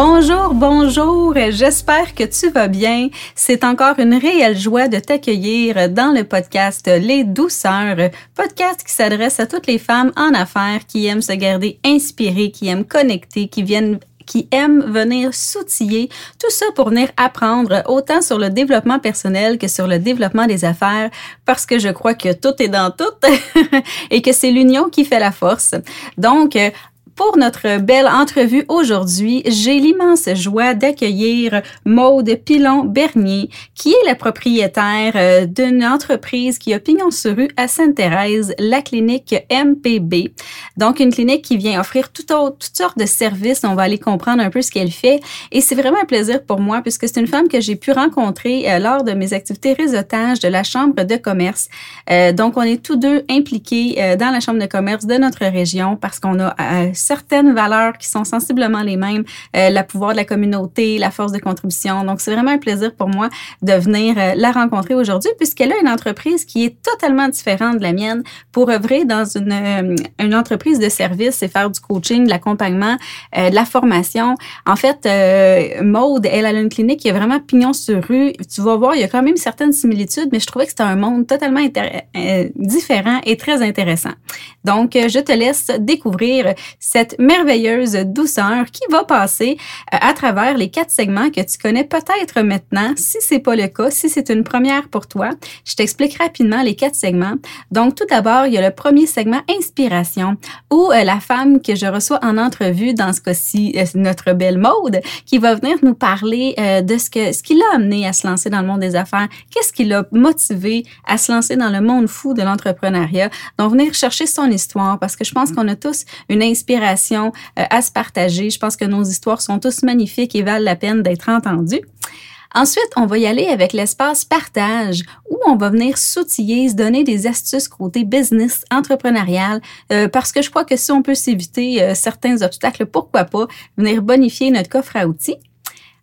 Bonjour, bonjour, j'espère que tu vas bien. C'est encore une réelle joie de t'accueillir dans le podcast Les Douceurs, podcast qui s'adresse à toutes les femmes en affaires qui aiment se garder inspirées, qui aiment connecter, qui viennent qui aiment venir s'outiller, tout ça pour venir apprendre autant sur le développement personnel que sur le développement des affaires, parce que je crois que tout est dans tout et que c'est l'union qui fait la force. Donc, pour notre belle entrevue aujourd'hui, j'ai l'immense joie d'accueillir Maude Pilon-Bernier, qui est la propriétaire euh, d'une entreprise qui a pignon sur rue à Sainte-Thérèse, la clinique MPB. Donc, une clinique qui vient offrir toutes sortes de services. On va aller comprendre un peu ce qu'elle fait. Et c'est vraiment un plaisir pour moi puisque c'est une femme que j'ai pu rencontrer euh, lors de mes activités réseautage de la Chambre de commerce. Euh, donc, on est tous deux impliqués dans la Chambre de commerce de notre région parce qu'on a certaines valeurs qui sont sensiblement les mêmes, euh, le pouvoir de la communauté, la force de contribution. Donc, c'est vraiment un plaisir pour moi de venir euh, la rencontrer aujourd'hui puisqu'elle a une entreprise qui est totalement différente de la mienne pour œuvrer dans une, euh, entreprise de service et faire du coaching, de l'accompagnement, de la formation. En fait, Maude, elle a une clinique qui est vraiment pignon sur rue. Tu vas voir, il y a quand même certaines similitudes, mais je trouvais que c'était un monde totalement différent et très intéressant. Donc, je te laisse découvrir cette merveilleuse douceur qui va passer euh, à travers les quatre segments que tu connais peut-être maintenant. Si c'est pas le cas, si c'est une première pour toi, je t'explique rapidement les quatre segments. Donc, tout d'abord, il y a le premier segment inspiration où euh, la femme que je reçois en entrevue, dans ce cas-ci, euh, notre belle mode, qui va venir nous parler de ce que ce qui l'a amené à se lancer dans le monde des affaires, qu'est-ce qui l'a motivé à se lancer dans le monde fou de l'entrepreneuriat. Donc, venir chercher son histoire parce que je pense qu'on a tous une inspiration euh, à se partager. Je pense que nos histoires sont tous magnifiques et valent la peine d'être entendues. Ensuite, on va y aller avec l'espace partage où on va venir s'outiller, se donner des astuces côté business, entrepreneurial, euh, parce que je crois que si on peut s'éviter euh, certains obstacles, pourquoi pas venir bonifier notre coffre à outils.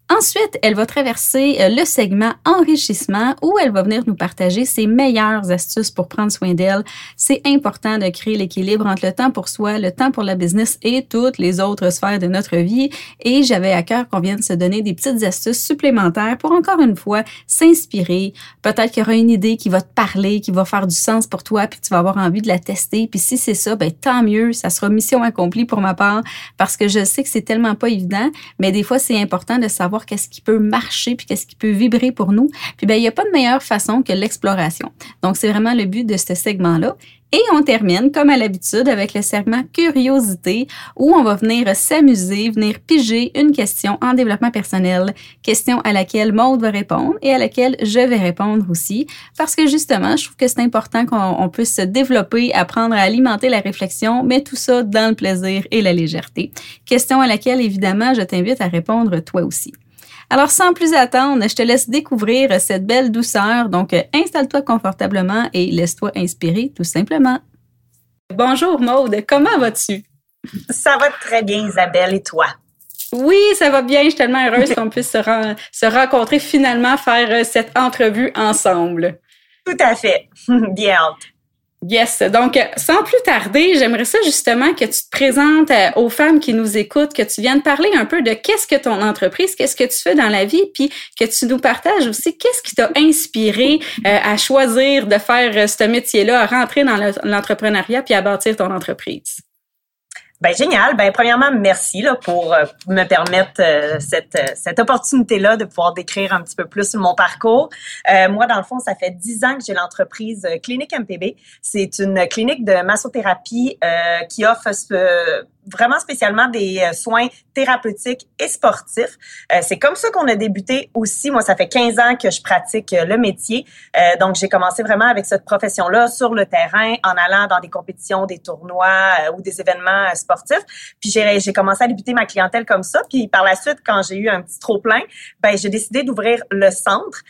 Ensuite, elle va traverser euh, le segment enrichissement où elle va venir nous partager ses meilleures astuces pour prendre soin d'elle. C'est important de créer l'équilibre entre le temps pour soi, le temps pour la business et toutes les autres sphères de notre vie. Et j'avais à cœur qu'on vienne se donner des petites astuces supplémentaires pour encore une fois s'inspirer. Peut-être qu'il y aura une idée qui va te parler, qui va faire du sens pour toi, puis tu vas avoir envie de la tester. Puis si c'est ça, ben tant mieux, ça sera mission accomplie pour ma part parce que je sais que c'est tellement pas évident, mais des fois c'est important de savoir qu'est-ce qui peut marcher puis qu'est-ce qui peut vibrer pour nous. Puis ben il n'y a pas de meilleure façon que l'exploration. Donc c'est vraiment le but de ce segment-là. Et on termine, comme à l'habitude, avec le segment curiosité, où on va venir s'amuser, venir piger une question en développement personnel, question à laquelle Maude va répondre et à laquelle je vais répondre aussi, parce que justement, je trouve que c'est important qu'on puisse se développer, apprendre à alimenter la réflexion, mais tout ça dans le plaisir et la légèreté. Question à laquelle, évidemment, je t'invite à répondre toi aussi. Alors, sans plus attendre, je te laisse découvrir cette belle douceur. Donc, installe-toi confortablement et laisse-toi inspirer tout simplement. Bonjour Maude, comment vas-tu? Ça va très bien Isabelle et toi? Oui, ça va bien. Je suis tellement heureuse qu'on puisse se, se, rencontrer finalement, faire euh, cette entrevue ensemble. Tout à fait. Bien hâte. Yes. Donc, sans plus tarder, j'aimerais ça justement que tu te présentes euh, aux femmes qui nous écoutent, que tu viennes parler un peu de qu'est-ce que ton entreprise, qu'est-ce que tu fais dans la vie, puis que tu nous partages aussi qu'est-ce qui t'a inspiré euh, à choisir de faire euh, ce métier-là, à rentrer dans l'entrepreneuriat puis à bâtir ton entreprise. Ben génial. Ben premièrement, merci là pour euh, me permettre euh, cette euh, cette opportunité là de pouvoir décrire un petit peu plus mon parcours. moi, dans le fond, ça fait dix ans que j'ai l'entreprise Clinique MPB. C'est une clinique de massothérapie qui offre vraiment spécialement des euh, soins thérapeutiques et sportifs. Euh, c'est comme ça qu'on a débuté aussi. Moi, ça fait 15 ans que je pratique euh, le métier. donc, j'ai commencé vraiment avec cette profession-là sur le terrain, en allant dans des compétitions, des tournois ou des événements sportifs. Puis, j'ai commencé à débuter ma clientèle comme ça. Puis, par la suite, quand j'ai eu un petit trop-plein, ben j'ai décidé d'ouvrir le centre.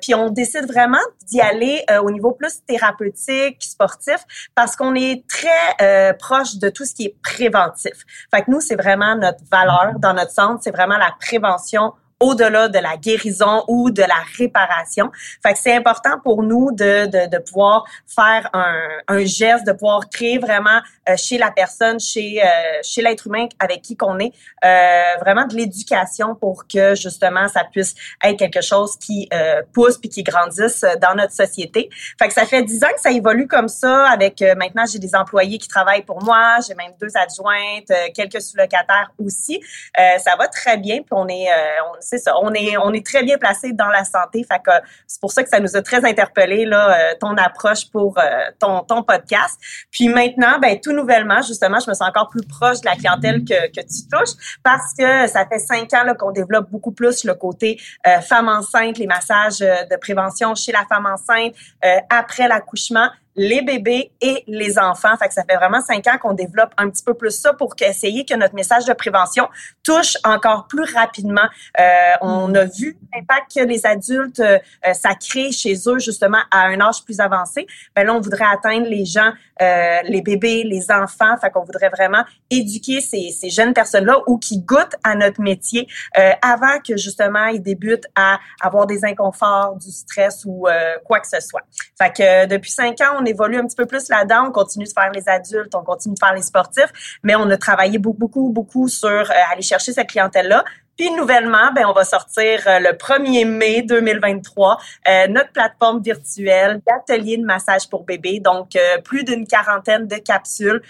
puis, on décide vraiment d'y aller au niveau plus thérapeutique, sportif, parce qu'on est très proche de tout ce qui est préventif fait que nous, c'est vraiment notre valeur dans notre centre, c'est vraiment la prévention au-delà de la guérison ou de la réparation. Fait que c'est important pour nous de, de, de pouvoir faire un, un, geste, de pouvoir créer vraiment euh, chez la personne, chez, euh, chez l'être humain avec qui qu'on est, euh, vraiment de l'éducation pour que justement ça puisse être quelque chose qui pousse puis qui grandisse dans notre société. Fait que ça fait dix ans que ça évolue comme ça. Avec maintenant j'ai des employés qui travaillent pour moi, j'ai même deux adjointes, quelques sous-locataires aussi. ça va très bien puis on est, on est, on est très bien placé dans la santé. Fait que c'est pour ça que ça nous a très interpellé là ton approche pour ton ton podcast. Puis maintenant, ben tout nouvellement, justement, je me sens encore plus proche de la clientèle que, tu touches parce que ça fait cinq ans qu'on développe beaucoup plus le côté euh, femme enceinte, les massages euh, de prévention chez la femme enceinte euh, après l'accouchement les bébés et les enfants. Fait que ça fait vraiment cinq ans qu'on développe un petit peu plus ça pour essayer que notre message de prévention touche encore plus rapidement. Euh, on mm. a vu l'impact que les adultes, euh, ça crée chez eux justement à un âge plus avancé. Ben là, on voudrait atteindre les gens, euh, les bébés, les enfants. Fait qu'on voudrait vraiment éduquer ces, ces jeunes personnes-là ou qui goûtent à notre métier euh, avant que justement ils débutent à avoir des inconforts, du stress ou euh, quoi que ce soit. Fait que depuis cinq ans, on évolue un petit peu plus là-dedans. On continue de faire les adultes, on continue de faire les sportifs, mais on a travaillé beaucoup, beaucoup, beaucoup sur euh, aller chercher cette clientèle-là. Puis nouvellement, ben on va sortir euh, le 1er mai 2023 euh, notre plateforme virtuelle d'atelier de massage pour bébés. Donc plus d'une quarantaine de capsules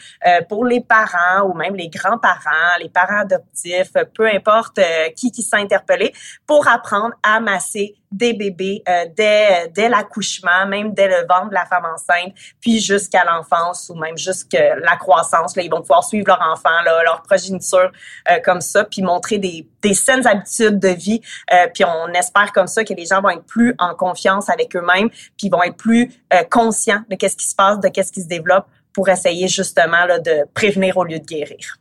pour les parents ou même les grands-parents, les parents adoptifs, peu importe qui qui s'est interpellé pour apprendre à masser des bébés euh, dès, dès l'accouchement, même dès le ventre de la femme enceinte, puis jusqu'à l'enfance ou même jusqu'à la croissance. Là, ils vont pouvoir suivre leur enfant, là, leur progéniture euh, comme ça, puis montrer des, des saines habitudes de vie. Euh, puis on espère comme ça que les gens vont être plus en confiance avec eux-mêmes, puis vont être plus conscients de qu'est-ce qui se passe, de qu'est-ce qui se développe pour essayer justement là, de prévenir au lieu de guérir.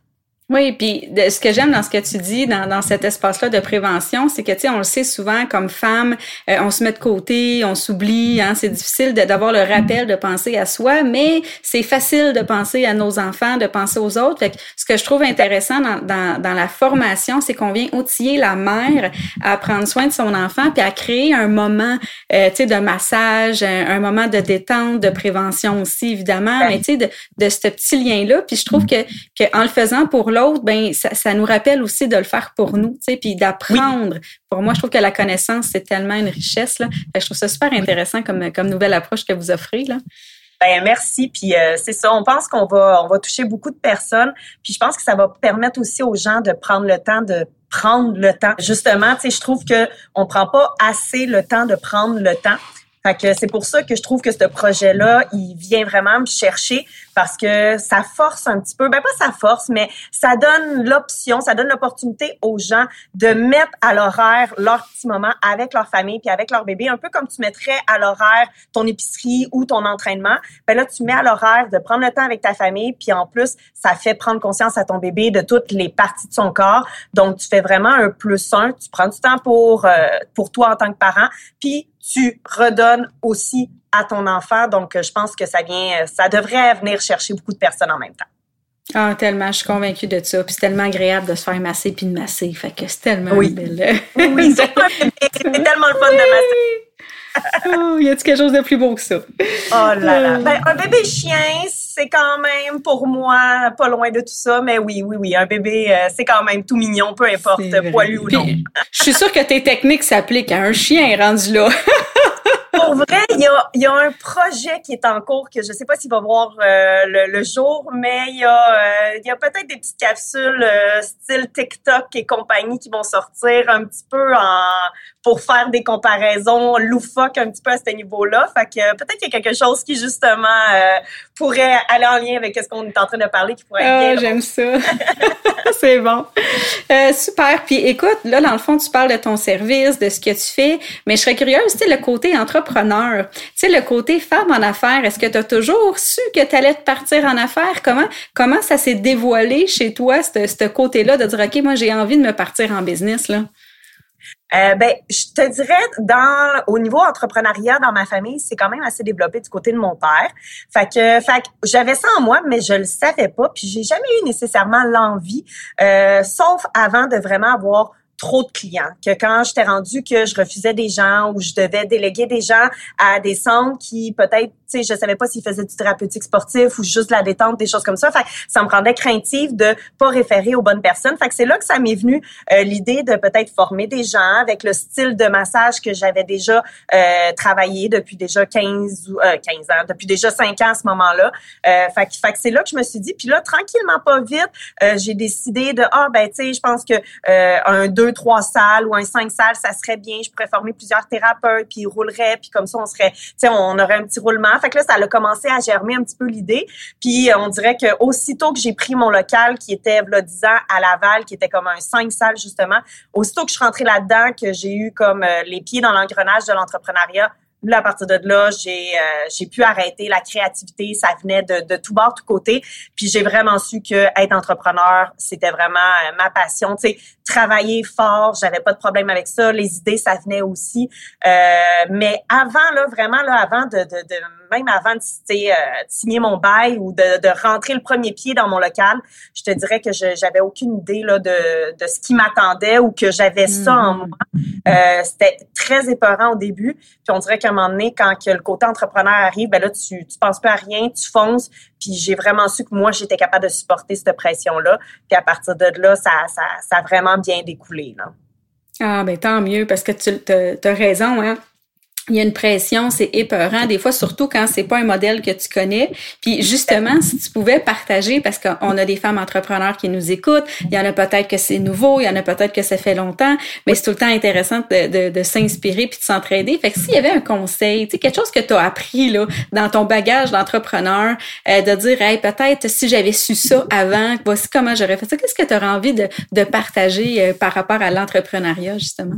Oui, puis ce que j'aime dans ce que tu dis, dans, dans cet espace-là de prévention, c'est que, tu sais, on le sait souvent, comme femme, euh, on se met de côté, on s'oublie, hein, c'est difficile d'avoir le rappel de penser à soi, mais c'est facile de penser à nos enfants, de penser aux autres. Fait que ce que je trouve intéressant dans, dans, dans la formation, c'est qu'on vient outiller la mère à prendre soin de son enfant, puis à créer un moment, euh, tu sais, de massage, un, moment de détente, de prévention aussi, évidemment, mais tu sais, de, de ce petit lien-là. Puis je trouve que, que en le faisant pour l'autre, ben ça, nous rappelle aussi de le faire pour nous, tu sais, puis d'apprendre. Pour moi, je trouve que la connaissance c'est tellement une richesse là. je trouve ça super intéressant comme comme nouvelle approche que vous offrez là. Ben merci. Puis euh, c'est ça. On pense qu'on va on va toucher beaucoup de personnes. Puis je pense que ça va permettre aussi aux gens de prendre le temps de prendre le temps. Justement, tu sais, je trouve que on prend pas assez le temps de prendre le temps. Fait que c'est pour ça que je trouve que ce projet-là, il vient vraiment me chercher parce que ça force un petit peu, ben pas ça force, mais ça donne l'option, ça donne l'opportunité aux gens de mettre à l'horaire leur petit moment avec leur famille puis avec leur bébé, un peu comme tu mettrais à l'horaire ton épicerie ou ton entraînement. Ben là, tu mets à l'horaire de prendre le temps avec ta famille, puis en plus, ça fait prendre conscience à ton bébé de toutes les parties de son corps. Donc, tu fais vraiment un plus un. Tu prends du temps pour euh, pour toi en tant que parent, puis tu redonnes aussi à ton enfant. Donc, je pense que ça vient, ça devrait venir chercher beaucoup de personnes en même temps. Ah, tellement, je suis convaincue de ça. Puis c'est tellement agréable de se faire masser puis de masser. Fait que c'est tellement oui. belle. oui, c'est tellement le fun de masser. Oh, y a-t-il quelque chose de plus beau que ça? Oh là là. Ben, un bébé chien, c'est quand même pour moi pas loin de tout ça, mais oui, oui, oui, un bébé, euh, c'est quand même tout mignon, peu importe poilu ou non. Je suis sûre que tes techniques s'appliquent à un chien rendu là. pour vrai, il y a, y a, un projet qui est en cours que je sais pas s'il va voir euh, le, jour, mais il y a, euh, y a peut-être des petites capsules euh, style TikTok et compagnie qui vont sortir un petit peu en pour faire des comparaisons loufoques un petit peu à ce niveau-là. Fait que peut-être qu'il y a quelque chose qui justement pourrait aller en lien avec ce qu'on est en train de parler, qui pourrait être ah, J'aime ça. C'est bon. super. Puis écoute, là, dans le fond, tu parles de ton service, de ce que tu fais, mais je serais curieuse, tu sais, le côté entre entrepreneur. Tu sais, le côté femme en affaires, est-ce que tu as toujours su que tu allais te partir en affaires? Comment, comment ça s'est dévoilé chez toi, ce côté-là, de dire, OK, moi, j'ai envie de me partir en business, là? Euh, ben, je te dirais, dans au niveau entrepreneuriat dans ma famille, c'est quand même assez développé du côté de mon père. Fait que, fait que j'avais ça en moi, mais je le savais pas. Puis j'ai jamais eu nécessairement l'envie, euh, sauf avant de vraiment avoir trop de clients, que quand j'étais rendu que je refusais des gens ou je devais déléguer des gens à des centres qui peut-être, tu sais, je savais pas s'ils faisaient du thérapeutique sportif ou juste la détente, des choses comme ça. Fait ça me rendait craintive de pas référer aux bonnes personnes. Fait que c'est là que ça m'est venu euh, l'idée de peut-être former des gens avec le style de massage que j'avais déjà euh, travaillé depuis déjà 15 ou euh, 15 ans, depuis déjà 5 ans à ce moment-là. Euh, fait, fait que c'est là que je me suis dit, puis là tranquillement pas vite, euh, j'ai décidé de ah ben tu sais, je pense que un deux trois salles ou un cinq salles, ça serait bien. Je pourrais former plusieurs thérapeutes, puis ils rouleraient, puis comme ça, on serait, tu sais, on aurait un petit roulement. Fait que là, ça a commencé à germer un petit peu l'idée. Puis on dirait que aussitôt que j'ai pris mon local, qui était, là, 10 ans, à Laval, qui était comme un cinq salles, justement, aussitôt que je suis rentrée là-dedans, que j'ai eu comme euh, les pieds dans l'engrenage de l'entrepreneuriat, Là, à partir de là, j'ai euh, j'ai pu arrêter la créativité, ça venait de, de tout bord, tout côté. Puis j'ai vraiment su que être entrepreneur, c'était vraiment euh, ma passion. Tu sais, travailler fort, j'avais pas de problème avec ça. Les idées, ça venait aussi. Euh, mais avant, là, vraiment, là, avant de, de, de même avant de, euh, signer mon bail ou de, de, rentrer le premier pied dans mon local, je te dirais que je j'avais aucune idée là de, de ce qui m'attendait ou que j'avais ça en mm-hmm. moi. Euh, c'était très épeurant au début. Puis on dirait qu'à un moment donné, quand que le côté entrepreneur arrive, ben là, tu, tu penses pas à rien, tu fonces. Puis j'ai vraiment su que moi, j'étais capable de supporter cette pression-là. Puis à partir de là, ça, ça, ça a vraiment bien découlé. Là. Ah, ben tant mieux, parce que tu as raison, hein il y a une pression, c'est épeurant, des fois, surtout quand c'est pas un modèle que tu connais. Puis justement, si tu pouvais partager, parce qu'on a des femmes entrepreneurs qui nous écoutent, il y en a peut-être que c'est nouveau, il y en a peut-être que ça fait longtemps, mais c'est tout le temps intéressant de, s'inspirer puis de s'entraider. Fait que s'il y avait un conseil, tu sais, quelque chose que tu as appris là dans ton bagage d'entrepreneur, euh, de dire, hey, peut-être si j'avais su ça avant, voici comment j'aurais fait ça. Qu'est-ce que tu aurais envie de, de partager euh, par rapport à l'entrepreneuriat, justement?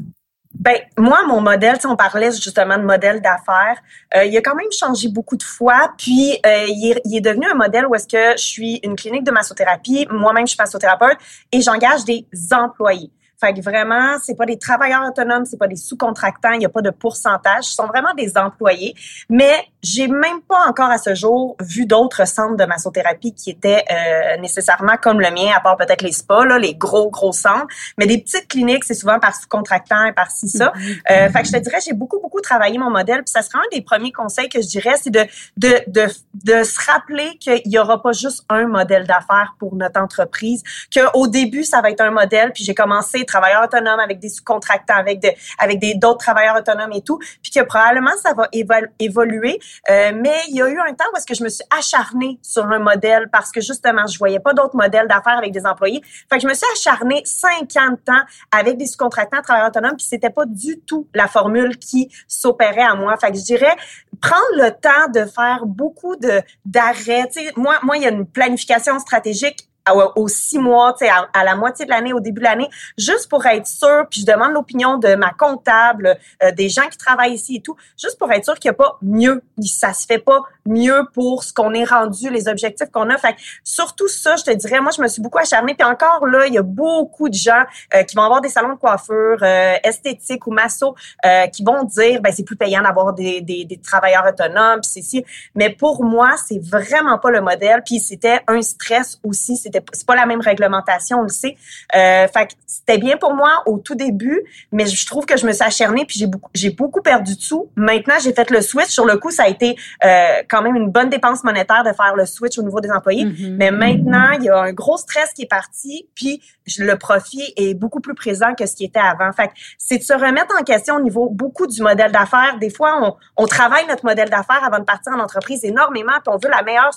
Ben moi, mon modèle, on parlait justement de modèle d'affaires, euh, il a quand même changé beaucoup de fois. Puis euh, il, est, il, est, devenu un modèle où est-ce que je suis une clinique de massothérapie, moi-même je suis massothérapeute et j'engage des employés. Fait que vraiment, c'est pas des travailleurs autonomes, c'est pas des sous-contractants, il n'y a pas de pourcentage, ce sont vraiment des employés. Mais j'ai même pas encore à ce jour vu d'autres centres de massothérapie qui étaient euh, nécessairement comme le mien, à part peut-être les spas, là, les gros gros centres. Mais des petites cliniques, c'est souvent par sous-contractant et par ci ça. Mm-hmm. Euh, fait que je te dirais, j'ai beaucoup beaucoup travaillé mon modèle. Puis ça serait un des premiers conseils que je dirais, c'est de de de de se rappeler qu'il y aura pas juste un modèle d'affaires pour notre entreprise. Qu'au début, ça va être un modèle. Puis j'ai commencé travailleurs autonomes, avec des sous-contractants, avec de, avec des d'autres travailleurs autonomes et tout, puis que probablement ça va évoluer. Euh, mais il y a eu un temps où est-ce que je me suis acharnée sur un modèle parce que justement je voyais pas d'autres modèles d'affaires avec des employés. Fait que je me suis acharnée cinq ans de temps avec des sous-contractants, travailleurs autonomes, puis c'était pas du tout la formule qui s'opérait à moi. Fait que je dirais prendre le temps de faire beaucoup de d'arrêts. Moi, moi, il y a une planification stratégique aux six mois, sais, à, la moitié de l'année, au début de l'année, juste pour être sûr, puis je demande l'opinion de ma comptable, euh, des gens qui travaillent ici et tout, juste pour être sûr qu'il n'y a pas mieux, ça se fait pas mieux pour ce qu'on est rendu, les objectifs qu'on a. Fait surtout ça, je te dirais, moi, je me suis beaucoup acharnée, puis encore là, il y a beaucoup de gens euh, qui vont avoir des salons de coiffure euh, esthétiques ou masso qui vont dire, ben c'est plus payant d'avoir des, des, des, travailleurs autonomes, puis c'est si. Mais pour moi, c'est vraiment pas le modèle, puis c'était un stress aussi, c'est pas la même réglementation, on le sait. Euh, fait c'était bien pour moi au tout début, mais je trouve que je me suis acharnée puis j'ai beaucoup, j'ai beaucoup perdu de sous. Maintenant, j'ai fait le switch. Sur le coup, ça a été euh, quand même une bonne dépense monétaire de faire le switch au niveau des employés. Mm-hmm. Mais maintenant, il y a un gros stress qui est parti, puis le profit est beaucoup plus présent que ce qui était avant. Fait c'est de se remettre en question au niveau beaucoup du modèle d'affaires. Des fois, on, on travaille notre modèle d'affaires avant de partir en entreprise énormément, puis on veut la meilleure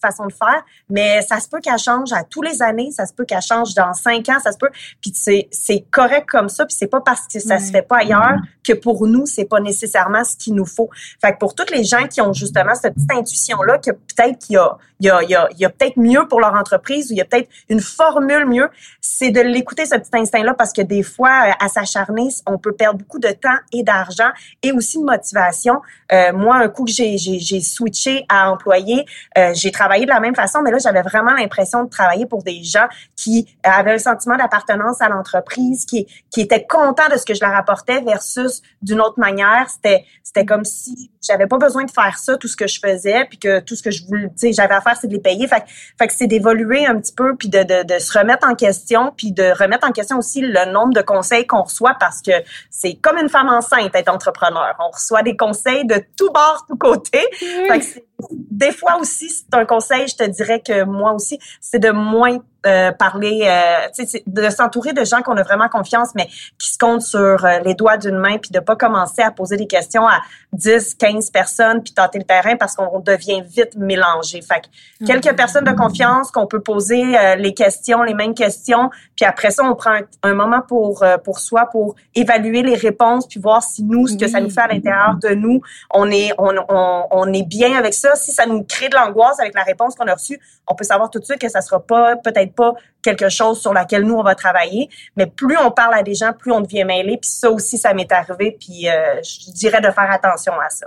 façon de faire, mais ça se peut qu'elle change à tous les années, ça se peut qu'elle change dans cinq ans, ça se peut. Puis c'est c'est correct comme ça, puis c'est pas parce que ça se fait pas ailleurs que pour nous c'est pas nécessairement ce qu'il nous faut. Fait que pour toutes les gens qui ont justement cette petite intuition là que peut-être qu'il y a il y a il y a, il y a peut-être mieux pour leur entreprise ou il y a peut-être une formule mieux, c'est de l'écouter ce petit instinct là parce que des fois à s'acharner, on peut perdre beaucoup de temps et d'argent et aussi de motivation. Euh, moi un coup que j'ai j'ai switché à employé, euh, j'ai travaillé de la même façon mais là j'avais vraiment l'impression de travailler pour des gens qui avaient un sentiment d'appartenance à l'entreprise, qui, qui étaient contents de ce que je leur apportais versus d'une autre manière. C'était, c'était comme si j'avais pas besoin de faire ça, tout ce que je faisais, puis que tout ce que je voulais, tu sais, j'avais à faire, c'est de les payer. Fait, fait que c'est d'évoluer un petit peu, puis de, de, de, se remettre en question, puis de remettre en question aussi le nombre de conseils qu'on reçoit parce que c'est comme une femme enceinte être entrepreneur. On reçoit des conseils de tout bord, tout côté. Fait que des fois aussi, c'est un conseil, je te dirais que moi aussi, c'est de moins euh, parler, euh, de s'entourer de gens qu'on a vraiment confiance, mais qui se comptent sur euh, les doigts d'une main, puis de pas commencer à poser des questions à 10, 15 personnes, puis tenter le terrain parce qu'on devient vite mélangé. Fait que quelques mm-hmm. personnes de confiance qu'on peut poser les questions, les mêmes questions, puis après ça, on prend un, moment pour pour soi, pour évaluer les réponses, puis voir si nous, ce que ça nous fait à l'intérieur de nous, on est on, on, on est bien avec ça. Si ça nous crée de l'angoisse avec la réponse qu'on a reçue, on peut savoir tout de suite que ça sera pas peut-être pas quelque chose sur laquelle nous on va travailler, mais plus on parle à des gens, plus on devient mêlé. Puis ça aussi, ça m'est arrivé. Puis euh, je dirais de faire attention à ça.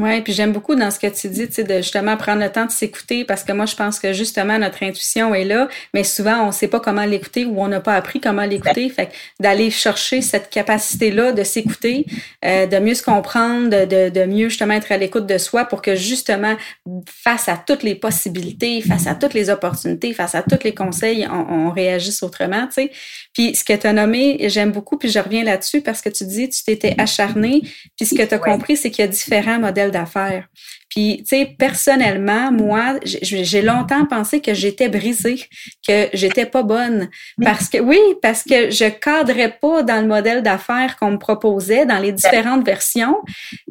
Oui, puis j'aime beaucoup dans ce que tu dis, tu sais, de justement prendre le temps de s'écouter parce que moi, je pense que justement, notre intuition est là, mais souvent, on sait pas comment l'écouter ou on n'a pas appris comment l'écouter. Fait d'aller chercher cette capacité-là de s'écouter, euh, de mieux se comprendre, de, de, de, mieux justement être à l'écoute de soi pour que justement, face à toutes les possibilités, face à toutes les opportunités, face à tous les conseils, on, on réagisse autrement, tu sais. Puis ce que tu as nommé, j'aime beaucoup, puis je reviens là-dessus parce que tu dis, tu t'étais acharné, puis ce que tu as compris, c'est qu'il y a différents modèles d'affaires. Puis, tu sais, personnellement, moi, j'ai longtemps pensé que j'étais brisée, que j'étais pas bonne. Parce que, oui, parce que je cadrais pas dans le modèle d'affaires qu'on me proposait, dans les différentes versions.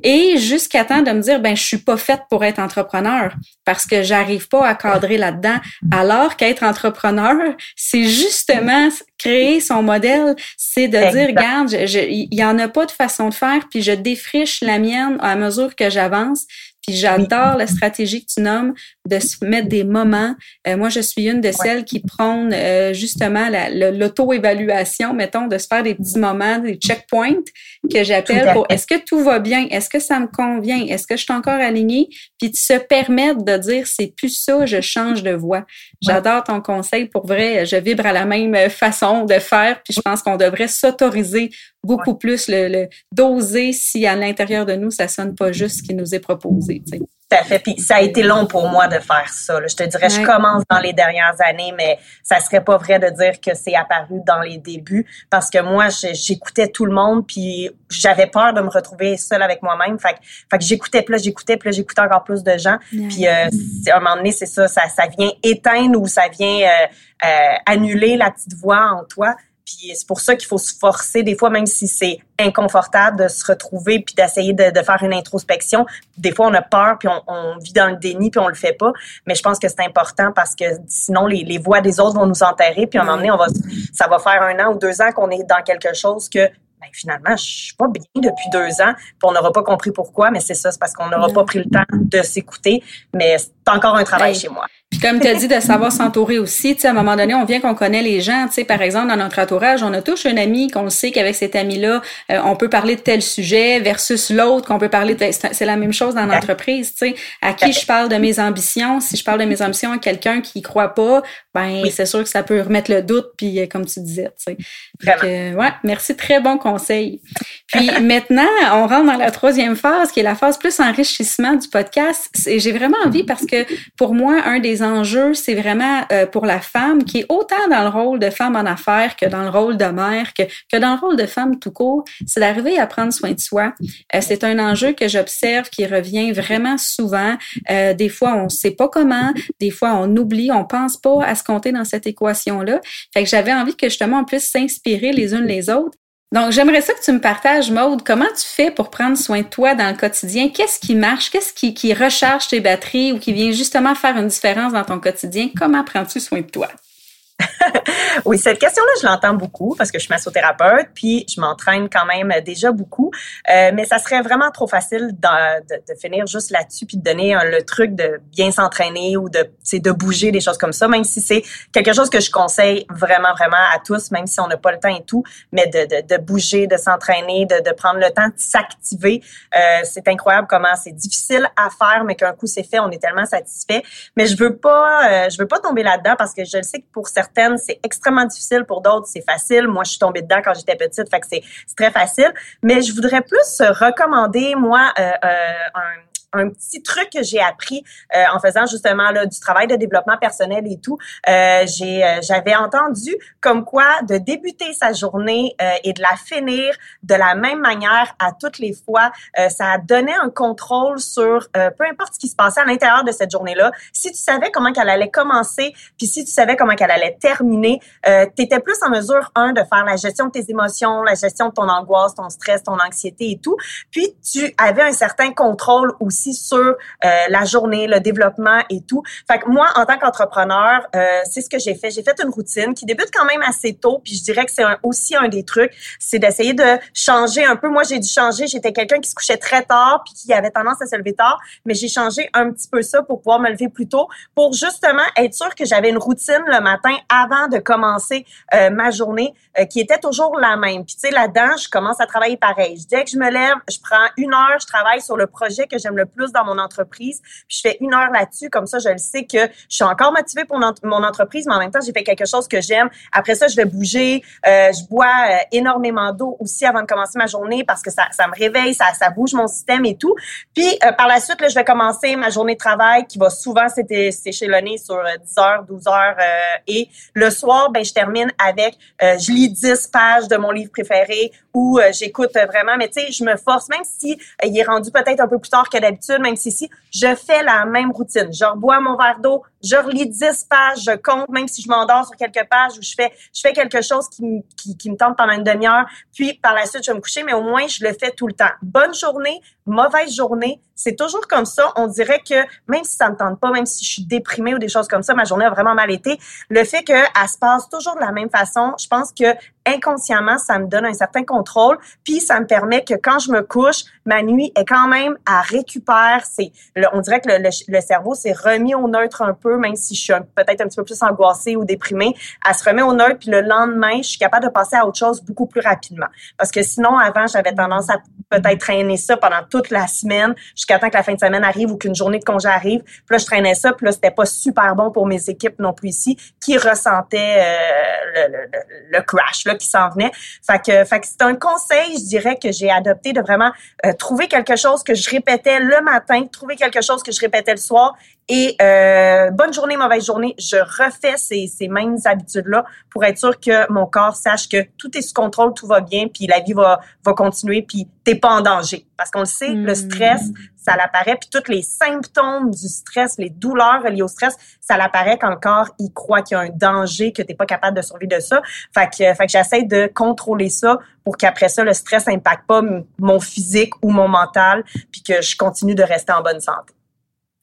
Et jusqu'à temps de me dire, ben, je suis pas faite pour être entrepreneur parce que j'arrive pas à cadrer là-dedans. Alors qu'être entrepreneur, c'est justement créer son modèle, c'est de dire, regarde, il y en a pas de façon de faire, puis je défriche la mienne à mesure que j'avance. Puis j'adore la stratégie que tu nommes de se mettre des moments. Euh, moi, je suis une de celles qui prône euh, justement l'auto-évaluation, mettons, de se faire des petits moments, des checkpoints que j'appelle pour est-ce que tout va bien? Est-ce que ça me convient? Est-ce que je suis encore alignée? Puis de se permettre de dire c'est plus ça, je change de voie. J'adore ton conseil. Pour vrai, je vibre à la même façon de faire. Puis je pense qu'on devrait s'autoriser beaucoup plus le, le, doser si à l'intérieur de nous, ça sonne pas juste ce qui nous est proposé. Tout à fait. Puis ça a été long pour moi de faire ça. Je te dirais, je commence dans les dernières années, mais ça serait pas vrai de dire que c'est apparu dans les débuts parce que moi, j'écoutais tout le monde, puis j'avais peur de me retrouver seule avec moi-même. Fait, fait que j'écoutais plus, j'écoutais plus, j'écoutais encore plus de gens. Puis euh, à un moment donné, c'est ça, ça, ça vient éteindre ou ça vient euh, euh, annuler la petite voix en toi. Puis c'est pour ça qu'il faut se forcer, des fois, même si c'est inconfortable de se retrouver puis d'essayer de, de, faire une introspection. Des fois, on a peur puis on, on, vit dans le déni puis on le fait pas. Mais je pense que c'est important parce que sinon, les, les voix des autres vont nous enterrer. Puis à un moment donné, on va, ça va faire un an ou deux ans qu'on est dans quelque chose que ben, finalement, je suis pas bien depuis deux ans, puis on n'aura pas compris pourquoi, mais c'est ça, c'est parce qu'on n'aura pas pris le temps de s'écouter. Mais c'est encore un travail chez moi. Puis comme tu as dit, de savoir s'entourer aussi, tu sais, à un moment donné, on vient qu'on connaît les gens, tu sais, par exemple, dans notre entourage, on a tous un ami qu'on sait qu'avec cet ami-là, euh, on peut parler de tel sujet versus l'autre qu'on peut parler de... C'est la même chose dans l'entreprise, tu sais. À qui je parle de mes ambitions, si je parle de mes ambitions à quelqu'un qui croit pas, ben c'est sûr que ça peut remettre le doute, puis euh, comme tu disais, tu sais. Euh, ouais, merci, très bon conseil. Puis maintenant, on rentre dans la troisième phase, qui est la phase plus enrichissement du podcast. Et j'ai vraiment envie parce que pour moi, un des c'est vraiment euh, pour la femme qui est autant dans le rôle de femme en affaires que dans le rôle de mère, que, dans le rôle de femme tout court, c'est d'arriver à prendre soin de soi. Euh, c'est un enjeu que j'observe qui revient vraiment souvent. Euh, des fois, on sait pas comment, des fois, on oublie, on pense pas à se compter dans cette équation-là. Fait que j'avais envie que justement on puisse s'inspirer les unes les autres. Donc, j'aimerais ça que tu me partages, Maude, comment tu fais pour prendre soin de toi dans le quotidien? Qu'est-ce qui marche? Qu'est-ce qui, recharge tes batteries ou qui vient justement faire une différence dans ton quotidien? Comment prends-tu soin de toi? Oui, cette question-là, je l'entends beaucoup parce que je suis massothérapeute, puis je m'entraîne quand même déjà beaucoup. Euh, mais ça serait vraiment trop facile de, de, de finir juste là-dessus puis de donner le truc de bien s'entraîner ou de, de bouger, des choses comme ça, même si c'est quelque chose que je conseille vraiment, vraiment à tous, même si on n'a pas le temps et tout, mais de, de, de bouger, de s'entraîner, de, de prendre le temps de s'activer. Euh, c'est incroyable comment c'est difficile à faire, mais qu'un coup c'est fait, on est tellement satisfait. Mais je veux pas, euh, je veux pas tomber là-dedans parce que je le sais que pour c'est extrêmement difficile. Pour d'autres, c'est facile. Moi, je suis tombée dedans quand j'étais petite, fait que c'est très facile. Mais je voudrais plus recommander, moi, euh, euh, un un petit truc que j'ai appris euh, en faisant justement là, du travail de développement personnel et tout. Euh, j'ai, euh, j'avais entendu comme quoi de débuter sa journée et de la finir de la même manière à toutes les fois, ça donnait un contrôle sur peu importe ce qui se passait à l'intérieur de cette journée-là. Si tu savais comment qu'elle allait commencer, puis si tu savais comment qu'elle allait terminer, tu étais plus en mesure, un, de faire la gestion de tes émotions, la gestion de ton angoisse, ton stress, ton anxiété et tout. Puis tu avais un certain contrôle aussi sur euh, la journée, le développement et tout. Fait que moi, en tant qu'entrepreneur, euh, c'est ce que j'ai fait. J'ai fait une routine qui débute quand même assez tôt, puis je dirais que c'est aussi un des trucs, c'est d'essayer de changer un peu. Moi, j'ai dû changer. J'étais quelqu'un qui se couchait très tard, puis qui avait tendance à se lever tard, mais j'ai changé un petit peu ça pour pouvoir me lever plus tôt, pour justement être sûr que j'avais une routine le matin avant de commencer euh, ma journée, qui était toujours la même. Puis tu sais, là-dedans, je commence à travailler pareil. Dès que je me lève, je prends une heure, je travaille sur le projet que j'aime le plus dans mon entreprise. Puis je fais une heure là-dessus, comme ça, je le sais que je suis encore motivée pour mon entreprise, mais en même temps, j'ai fait quelque chose que j'aime. Après ça, je vais bouger. Euh, je bois euh, énormément d'eau aussi avant de commencer ma journée parce que ça, ça me réveille, ça, ça bouge mon système et tout. Puis euh, par la suite, là, je vais commencer ma journée de travail qui va souvent s'échelonner sur 10 heures, 12 heures. et le soir, ben je termine avec, je lis 10 pages de mon livre préféré ou j'écoute vraiment. Mais tu sais, je me force, même si il est rendu peut-être un peu plus tard que d'habitude même si ici, je fais la même routine. Je rebois mon verre d'eau, je relis 10 pages, je compte, même si je m'endors sur quelques pages ou je fais, je fais quelque chose qui, qui, qui me tente pendant une demi-heure, puis par la suite, je vais me coucher, mais au moins, je le fais tout le temps. Bonne journée, mauvaise journée, c'est toujours comme ça. On dirait que même si ça me tente pas, même si je suis déprimée ou des choses comme ça, ma journée a vraiment mal été, le fait qu'elle se passe toujours de la même façon, je pense que inconsciemment, ça me donne un certain contrôle, puis ça me permet que quand je me couche, ma nuit est quand même à récupérer. C'est, on dirait que le, le cerveau s'est remis au neutre un peu même si je suis peut-être un petit peu plus angoissée ou déprimée, elle se remet au neutre, puis le lendemain, je suis capable de passer à autre chose beaucoup plus rapidement. Parce que sinon, avant, j'avais tendance à peut-être traîner ça pendant toute la semaine, jusqu'à temps que la fin de semaine arrive ou qu'une journée de congé arrive. Puis là, je traînais ça, puis là, c'était pas super bon pour mes équipes non plus ici, qui ressentaient euh, le, crash là, qui s'en venait. Fait que, fait que c'est un conseil, je dirais, que j'ai adopté de vraiment euh, trouver quelque chose que je répétais le matin, trouver quelque chose que je répétais le soir et euh, bonne journée, mauvaise journée, je refais ces, ces mêmes habitudes-là pour être sûr que mon corps sache que tout est sous contrôle, tout va bien, puis la vie va, va continuer, puis t'es pas en danger. Parce qu'on le sait, le hmm. stress, ça l'apparaît, puis tous les symptômes du stress, les douleurs liées au stress, ça l'apparaît quand le corps il croit qu'il y a un danger, que t'es pas capable de survivre de ça. Fait que, fait que j'essaie de contrôler ça pour qu'après ça, le stress n'impacte pas mon physique ou mon mental, puis que je continue de rester en bonne santé.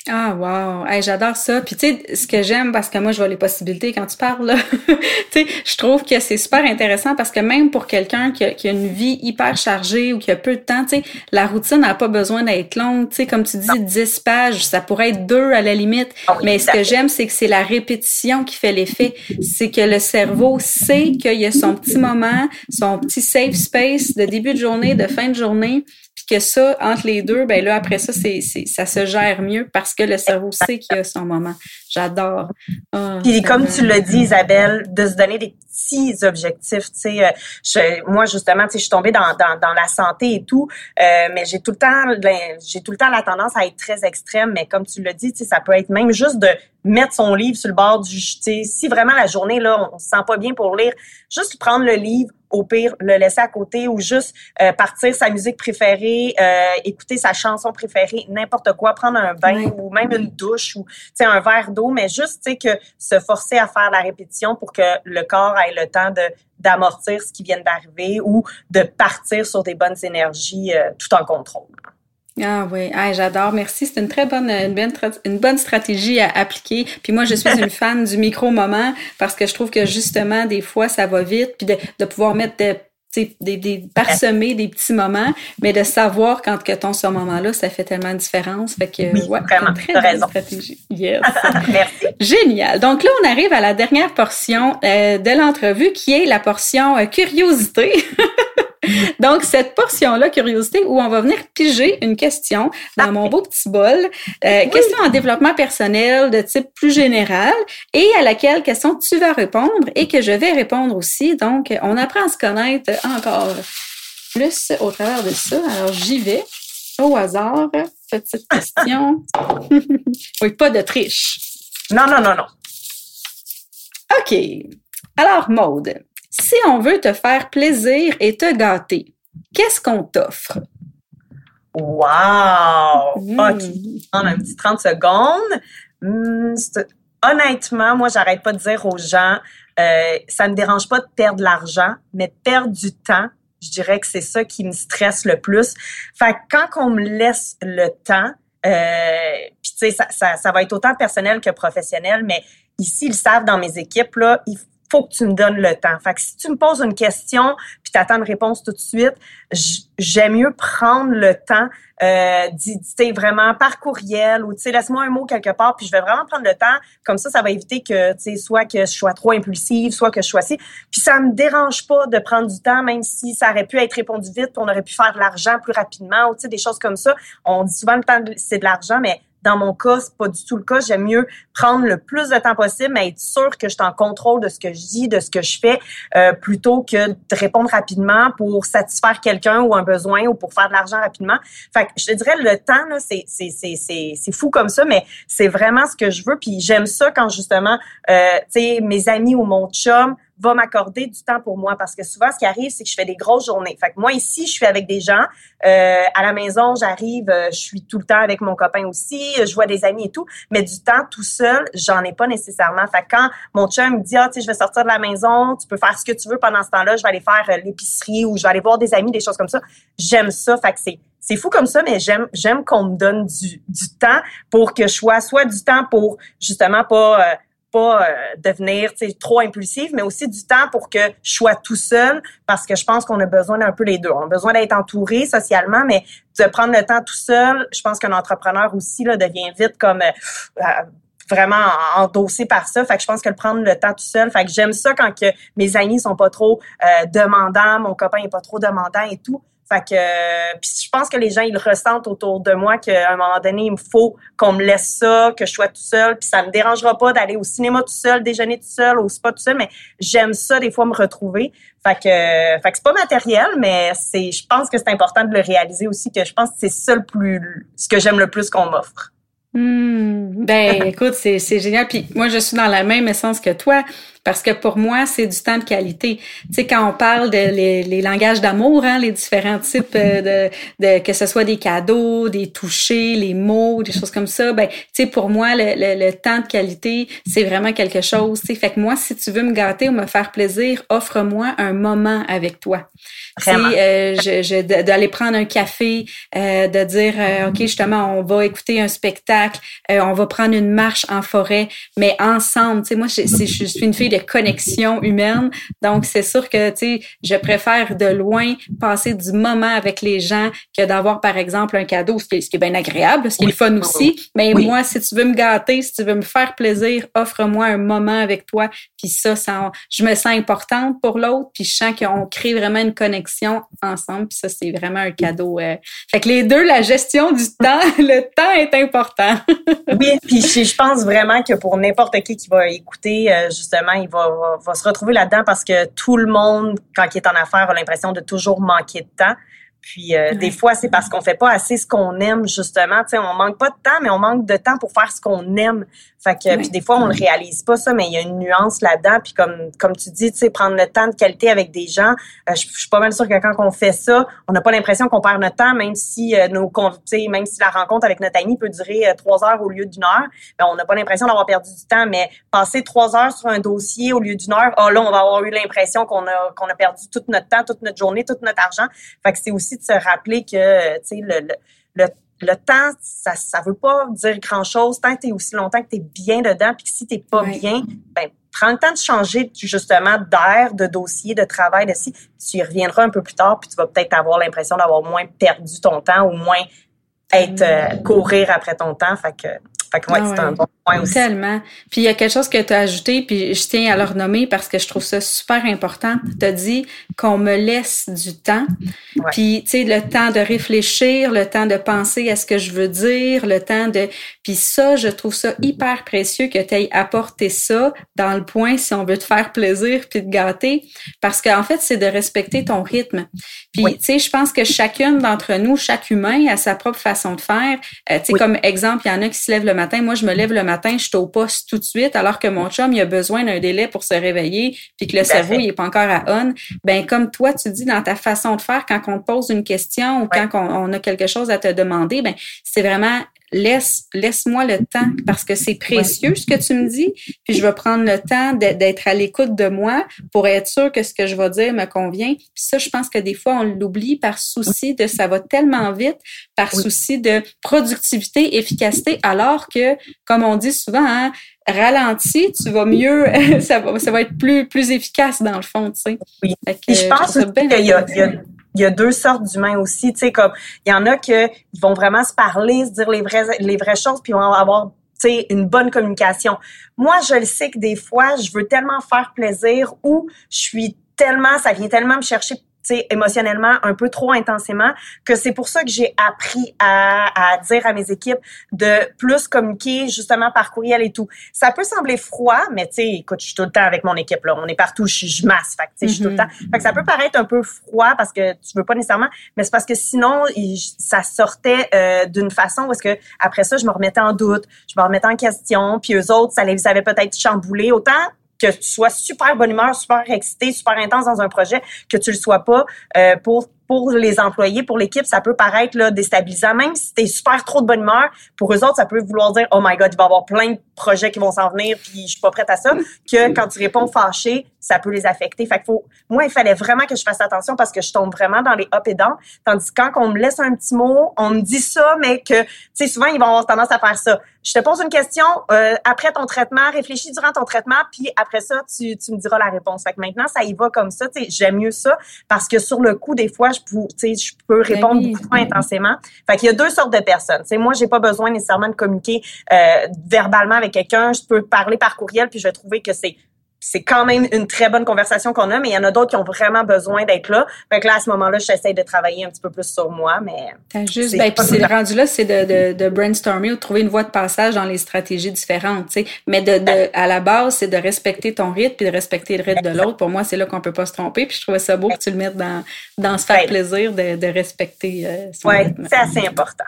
Ah wow, hey, j'adore ça. Puis tu sais, ce que j'aime parce que moi je vois les possibilités quand tu parles, tu sais, je trouve que c'est super intéressant parce que même pour quelqu'un qui, a, une vie hyper chargée ou qui a peu de temps, tu sais, la routine n'a pas besoin d'être longue. Tu sais, comme tu dis, 10 pages, ça pourrait être deux à la limite. Ah mais ce que j'aime, c'est que c'est la répétition qui fait l'effet. C'est que le cerveau sait qu'il y a son petit moment, son petit safe space de début de journée, de fin de journée puis que ça, entre les deux, ben là, après ça, c'est, c'est, ça se gère mieux parce que le cerveau sait qu'il y a son moment. J'adore. Oh, puis comme tu l'as dit, Isabelle, de se donner des petits objectifs. Tu sais, euh, je, moi justement, tu sais, je suis tombée dans, dans, dans la santé et tout, euh, mais j'ai tout le temps, j'ai tout le temps la tendance à être très extrême. Mais comme tu l'as dit, tu sais, ça peut être même juste de mettre son livre sur le bord du, sais, si vraiment la journée là, on, se sent pas bien pour lire, juste prendre le livre, au pire le laisser à côté ou juste euh, partir sa musique préférée, euh, écouter sa chanson préférée, n'importe quoi, prendre un bain ou même une douche ou tu sais un verre d'eau, mais juste tu sais que se forcer à faire la répétition pour que le corps ait le temps de d'amortir ce qui vient d'arriver ou de partir sur des bonnes énergies euh, tout en contrôle. Ah oui, ah, j'adore. Merci. C'est une très bonne, une bonne, une bonne stratégie à appliquer. Puis moi, je suis une fan du micro-moment parce que je trouve que justement, des fois, ça va vite. Puis de, de pouvoir mettre des des, des parsemer des petits moments, mais de savoir quand que ton ce moment-là, ça fait tellement de différence. Fait que, oui, ouais, vraiment, très bonne stratégie. Yes. Merci. Génial. Donc là, on arrive à la dernière portion euh, de l'entrevue qui est la portion euh, curiosité. Donc, cette portion-là, curiosité, où on va venir piger une question dans mon beau petit bol. Euh, question en développement personnel de type plus général et à laquelle question tu vas répondre et que je vais répondre aussi. Donc, on apprend à se connaître encore plus au travers de ça. Alors, j'y vais au hasard. Petite question. oui, pas de triche. Non, non, non, non. OK. Alors, Maude, si on veut te faire plaisir et te gâter, qu'est-ce qu'on t'offre? Wow! Hmm. OK. On a un petit 30 secondes. Hmm, honnêtement, moi, j'arrête pas de dire aux gens, euh, ça me dérange pas de perdre de l'argent, mais perdre du temps, je dirais que c'est ça qui me stresse le plus. Fait que quand on me laisse le temps, euh, puis tu sais, ça, ça, ça, va être autant personnel que professionnel, mais ici, ils savent dans mes équipes, là, il faut que tu me donnes le temps. Fait que si tu me poses une question puis tu attends une réponse tout de suite, j'aime mieux prendre le temps euh, sais vraiment par courriel ou tu laisse-moi un mot quelque part puis je vais vraiment prendre le temps. Comme ça ça va éviter que tu sais soit que je sois trop impulsive soit que je sois si puis ça me dérange pas de prendre du temps même si ça aurait pu être répondu vite on aurait pu faire de l'argent plus rapidement ou tu sais des choses comme ça. On dit souvent le temps c'est de l'argent mais dans mon cas, c'est pas du tout le cas. J'aime mieux prendre le plus de temps possible, mais être sûr que je suis en contrôle de ce que je dis, de ce que je fais, euh, plutôt que de répondre rapidement pour satisfaire quelqu'un ou un besoin ou pour faire de l'argent rapidement. Fait que je te dirais, le temps, là, c'est, c'est, c'est, c'est, fou comme ça, mais c'est vraiment ce que je veux. Puis j'aime ça quand justement, euh, tu sais, mes amis ou mon chum va m'accorder du temps pour moi parce que souvent ce qui arrive c'est que je fais des grosses journées. Fait que moi ici je suis avec des gens euh, à la maison, j'arrive, euh, je suis tout le temps avec mon copain aussi, je vois des amis et tout, mais du temps tout seul, j'en ai pas nécessairement. Fait que quand mon chum me dit ah tu sais je vais sortir de la maison, tu peux faire ce que tu veux pendant ce temps-là, je vais aller faire euh, l'épicerie ou je vais aller voir des amis, des choses comme ça. J'aime ça, fait que c'est c'est fou comme ça, mais j'aime j'aime qu'on me donne du, du temps pour que je sois soit du temps pour justement pas pas euh, devenir trop impulsive, mais aussi du temps pour que je sois tout seul, parce que je pense qu'on a besoin d'un peu les deux. On a besoin d'être entouré socialement, mais de prendre le temps tout seul, je pense qu'un entrepreneur aussi là, devient vite comme euh, euh, vraiment endossé par ça. Fait que je pense que le prendre le temps tout seul. Fait que j'aime ça quand que mes amis sont pas trop demandants, mon copain est pas trop demandant et tout. Fait que je pense que les gens ils ressentent autour de moi qu'à un moment donné il me faut qu'on me laisse ça, que je sois tout seul, puis ça me dérangera pas d'aller au cinéma tout seul, déjeuner tout seul, au spa tout seul, mais j'aime ça des fois me retrouver. Fait que fait que c'est pas matériel, mais c'est je pense que c'est important de le réaliser aussi que je pense que c'est ça le plus ce que j'aime le plus qu'on m'offre. Hmm. ben écoute, c'est génial. Puis moi, je suis dans la même essence que toi. Parce que pour moi, c'est du temps de qualité. Tu sais, quand on parle de les, langages d'amour, hein, les différents types euh, de, de, que ce soit des cadeaux, des touchés, les mots, des choses comme ça, ben, tu sais, pour moi, le, le, temps de qualité, c'est vraiment quelque chose. Tu sais, fait que moi, si tu veux me gâter ou me faire plaisir, offre-moi un moment avec toi. Tu euh, je, je, d'aller prendre un café, euh, de dire, euh, ok, justement, on va écouter un spectacle, euh, on va prendre une marche en forêt, mais ensemble. Tu sais, moi, je, je suis une fille de connexion humaine. Donc, c'est sûr que, tu sais, je préfère de loin passer du moment avec les gens que d'avoir, par exemple, un cadeau, ce qui est, ce qui est bien agréable, ce qui est le fun aussi. Mais moi, si tu veux me gâter, si tu veux me faire plaisir, offre-moi un moment avec toi. Puis ça, ça je me sens importante pour l'autre. Puis je sens qu'on crée vraiment une connexion ensemble. Puis ça, c'est vraiment un cadeau. Euh. Fait que les deux, la gestion du temps, le temps est important. oui, puis je pense vraiment que pour n'importe qui qui va écouter, euh, justement, il va, va, se retrouver là-dedans parce que tout le monde, quand il est en affaires, a l'impression de toujours manquer de temps. Puis euh, des fois, c'est parce qu'on fait pas assez ce qu'on aime justement. Tu sais, on manque pas de temps, mais on manque de temps pour faire ce qu'on aime. Fait que puis des fois, on le réalise pas ça, mais il y a une nuance là-dedans. Puis comme comme tu dis, tu sais, prendre le temps de qualité avec des gens. Euh, je, suis pas mal sûre que quand on fait ça, on n'a pas l'impression qu'on perd notre temps, même si euh, nos, même si la rencontre avec notre ami peut durer euh, trois heures au lieu d'une heure. Ben, on n'a pas l'impression d'avoir perdu du temps, mais passer trois heures sur un dossier au lieu d'une heure, oh là, on va avoir eu l'impression qu'on a qu'on a perdu tout notre temps, toute notre journée, tout notre argent. Fait que c'est aussi de se rappeler que, tu sais, le, le, le temps, ça ça veut pas dire grand-chose. Tant que tu es aussi longtemps que tu es bien dedans puis que si tu pas bien, ben prends le temps de changer justement d'air, de dossier, de travail, de si tu y reviendras un peu plus tard puis tu vas peut-être avoir l'impression d'avoir moins perdu ton temps ou moins être euh, courir après ton temps. Fait que fait que, ah c'est un bon point aussi. Tellement. Puis il y a quelque chose que tu as ajouté, puis je tiens à le renommer parce que je trouve ça super important. Tu as dit qu'on me laisse du temps. Puis, tu sais, le temps de réfléchir, le temps de penser à ce que je veux dire, le temps de... Puis ça, je trouve ça hyper précieux que tu aies apporté ça dans le point si on veut te faire plaisir puis te gâter. Parce qu'en fait, c'est de respecter ton rythme. Puis, tu sais, je pense que chacune d'entre nous, chaque humain a sa propre façon de faire. Euh, tu sais, comme exemple, il y en a qui se lèvent le matin. Moi, je me lève le matin, je suis au poste tout de suite, alors que mon chum, il a besoin d'un délai pour se réveiller, puis que le cerveau, il est pas encore à on. Ben, comme toi, tu dis dans ta façon de faire, quand on te pose une question ou quand on, a quelque chose à te demander, ben, c'est vraiment laisse laisse-moi le temps parce que c'est précieux ce que tu me dis puis je vais prendre le temps d'être à l'écoute de moi pour être sûr que ce que je vais dire me convient. Puis ça je pense que des fois on l'oublie par souci de ça va tellement vite par souci de productivité efficacité alors que comme on dit souvent hein, ralenti, tu vas mieux, ça va, ça va être plus, plus efficace dans le fond, tu sais. Oui. je pense qu'il y a, il y a deux sortes d'humains aussi, tu sais comme il y en a que ils vont vraiment se parler, se dire les vraies les vraies choses puis vont avoir tu sais une bonne communication. Moi, je le sais que des fois, je veux tellement faire plaisir ou je suis tellement ça vient tellement me chercher émotionnellement un peu trop intensément, que c'est pour ça que j'ai appris à, à, dire à mes équipes de plus communiquer justement par courriel et tout. Ça peut sembler froid, mais tu sais, écoute, je suis tout le temps avec mon équipe là, on est partout, je, je masse, fait je suis tout le temps. Mm-hmm. Fait que ça peut paraître un peu froid parce que tu veux pas nécessairement, mais c'est parce que sinon ça sortait euh, d'une façon où est-ce que après ça je me remettais en doute, je me remettais en question, puis eux autres ça les avait peut-être chamboulé autant que tu sois super bonne humeur, super excité, super intense dans un projet, que tu le sois pas, euh, pour pour les employés, pour l'équipe, ça peut paraître là, déstabilisant. Même si tu es super trop de bonne humeur, pour eux autres, ça peut vouloir dire Oh my God, il va y avoir plein de projets qui vont s'en venir, puis je suis pas prête à ça. Que quand tu réponds fâché, ça peut les affecter. Fait que faut, moi, il fallait vraiment que je fasse attention parce que je tombe vraiment dans les up et down. Tandis que quand on me laisse un petit mot, on me dit ça, mais que, tu sais, souvent, ils vont avoir tendance à faire ça. Je te pose une question, euh, après ton traitement, réfléchis durant ton traitement, puis après ça, tu, tu me diras la réponse. Fait que maintenant, ça y va comme ça. Tu sais, j'aime mieux ça parce que sur le coup, des fois, je peux, je peux ben répondre beaucoup moins intensément. Fait qu'il y a deux sortes de personnes. sais, moi, j'ai pas besoin nécessairement de communiquer euh, verbalement avec quelqu'un. Je peux parler par courriel, puis je vais trouver que c'est c'est quand même une très bonne conversation qu'on a, mais il y en a d'autres qui ont vraiment besoin d'être là. Fait que là, à ce moment-là, j'essaie de travailler un petit peu plus sur moi, mais... juste, ben, puis c'est rendu là, c'est de, de, de, brainstormer ou de trouver une voie de passage dans les stratégies différentes, tu sais. Mais de, de, à la base, c'est de respecter ton rythme puis de respecter le rythme de l'autre. Pour moi, c'est là qu'on peut pas se tromper. Puis je trouvais ça beau que tu le mettes dans, dans se faire plaisir de, de respecter euh, son ouais, c'est assez important.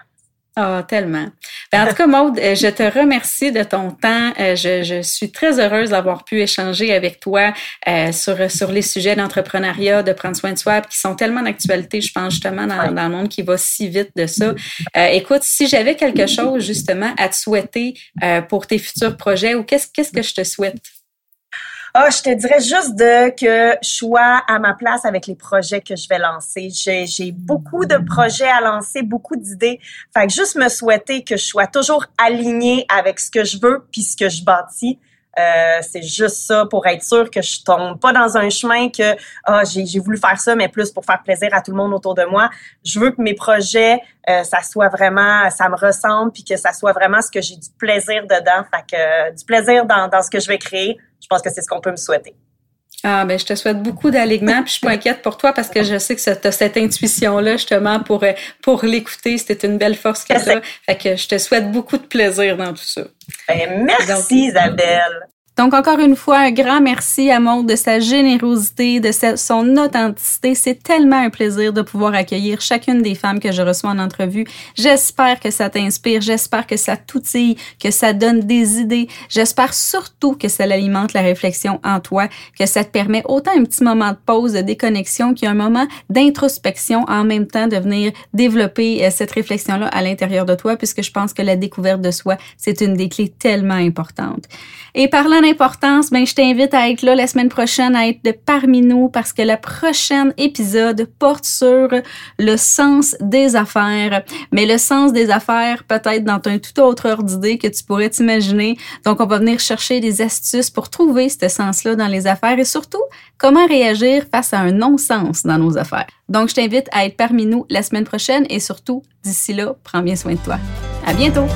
Ah, tellement. Ben, en tout cas, Maude, euh, je te remercie de ton temps. Euh, je, je suis très heureuse d'avoir pu échanger avec toi euh, sur, sur les sujets d'entrepreneuriat, de prendre soin de soi, qui sont tellement d'actualité, je pense justement, dans, dans, le monde qui va si vite de ça. écoute, si j'avais quelque chose justement à te souhaiter pour tes futurs projets, ou qu'est-ce qu'est-ce que je te souhaite? Ah, je te dirais juste de que je sois à ma place avec les projets que je vais lancer. J'ai, beaucoup de projets à lancer, beaucoup d'idées. Fait que juste me souhaiter que je sois toujours alignée avec ce que je veux puis ce que je bâtis. Euh, c'est juste ça pour être sûr que je tombe pas dans un chemin que ah j'ai, j'ai voulu faire ça mais plus pour faire plaisir à tout le monde autour de moi. Je veux que mes projets euh, ça soit vraiment ça me ressemble puis que ça soit vraiment ce que j'ai du plaisir dedans. Fait que euh, du plaisir dans, dans ce que je vais créer je pense que c'est ce qu'on peut me souhaiter. Ah, ben, je te souhaite beaucoup d'alignement, puis je suis pas inquiète pour toi parce que je sais que tu as cette intuition-là, justement, pour, euh, pour l'écouter. C'était une belle force que ça. Fait que je te souhaite beaucoup de plaisir dans tout ça. Ben, merci, Isabelle. Donc, encore une fois, un grand merci à Maud de sa générosité, de son authenticité. C'est tellement un plaisir de pouvoir accueillir chacune des femmes que je reçois en entrevue. J'espère que ça t'inspire, j'espère que ça t'outille, que ça donne des idées. J'espère surtout que ça alimente la réflexion en toi, que ça te permet autant un petit moment de pause, de déconnexion, qu'un moment d'introspection en même temps de venir développer euh, cette réflexion-là à l'intérieur de toi, puisque je pense que la découverte de soi, c'est une des clés tellement importantes. Et parlant importance, ben, je t'invite à être là la semaine prochaine, à être de parmi nous parce que le prochain épisode porte sur le sens des affaires. Mais le sens des affaires peut-être dans un tout autre ordre d'idée que tu pourrais t'imaginer. Donc, on va venir chercher des astuces pour trouver ce sens-là dans les affaires et surtout, comment réagir face à un non-sens dans nos affaires. Donc, je t'invite à être parmi nous la semaine prochaine et surtout, d'ici là, prends bien soin de toi. À bientôt!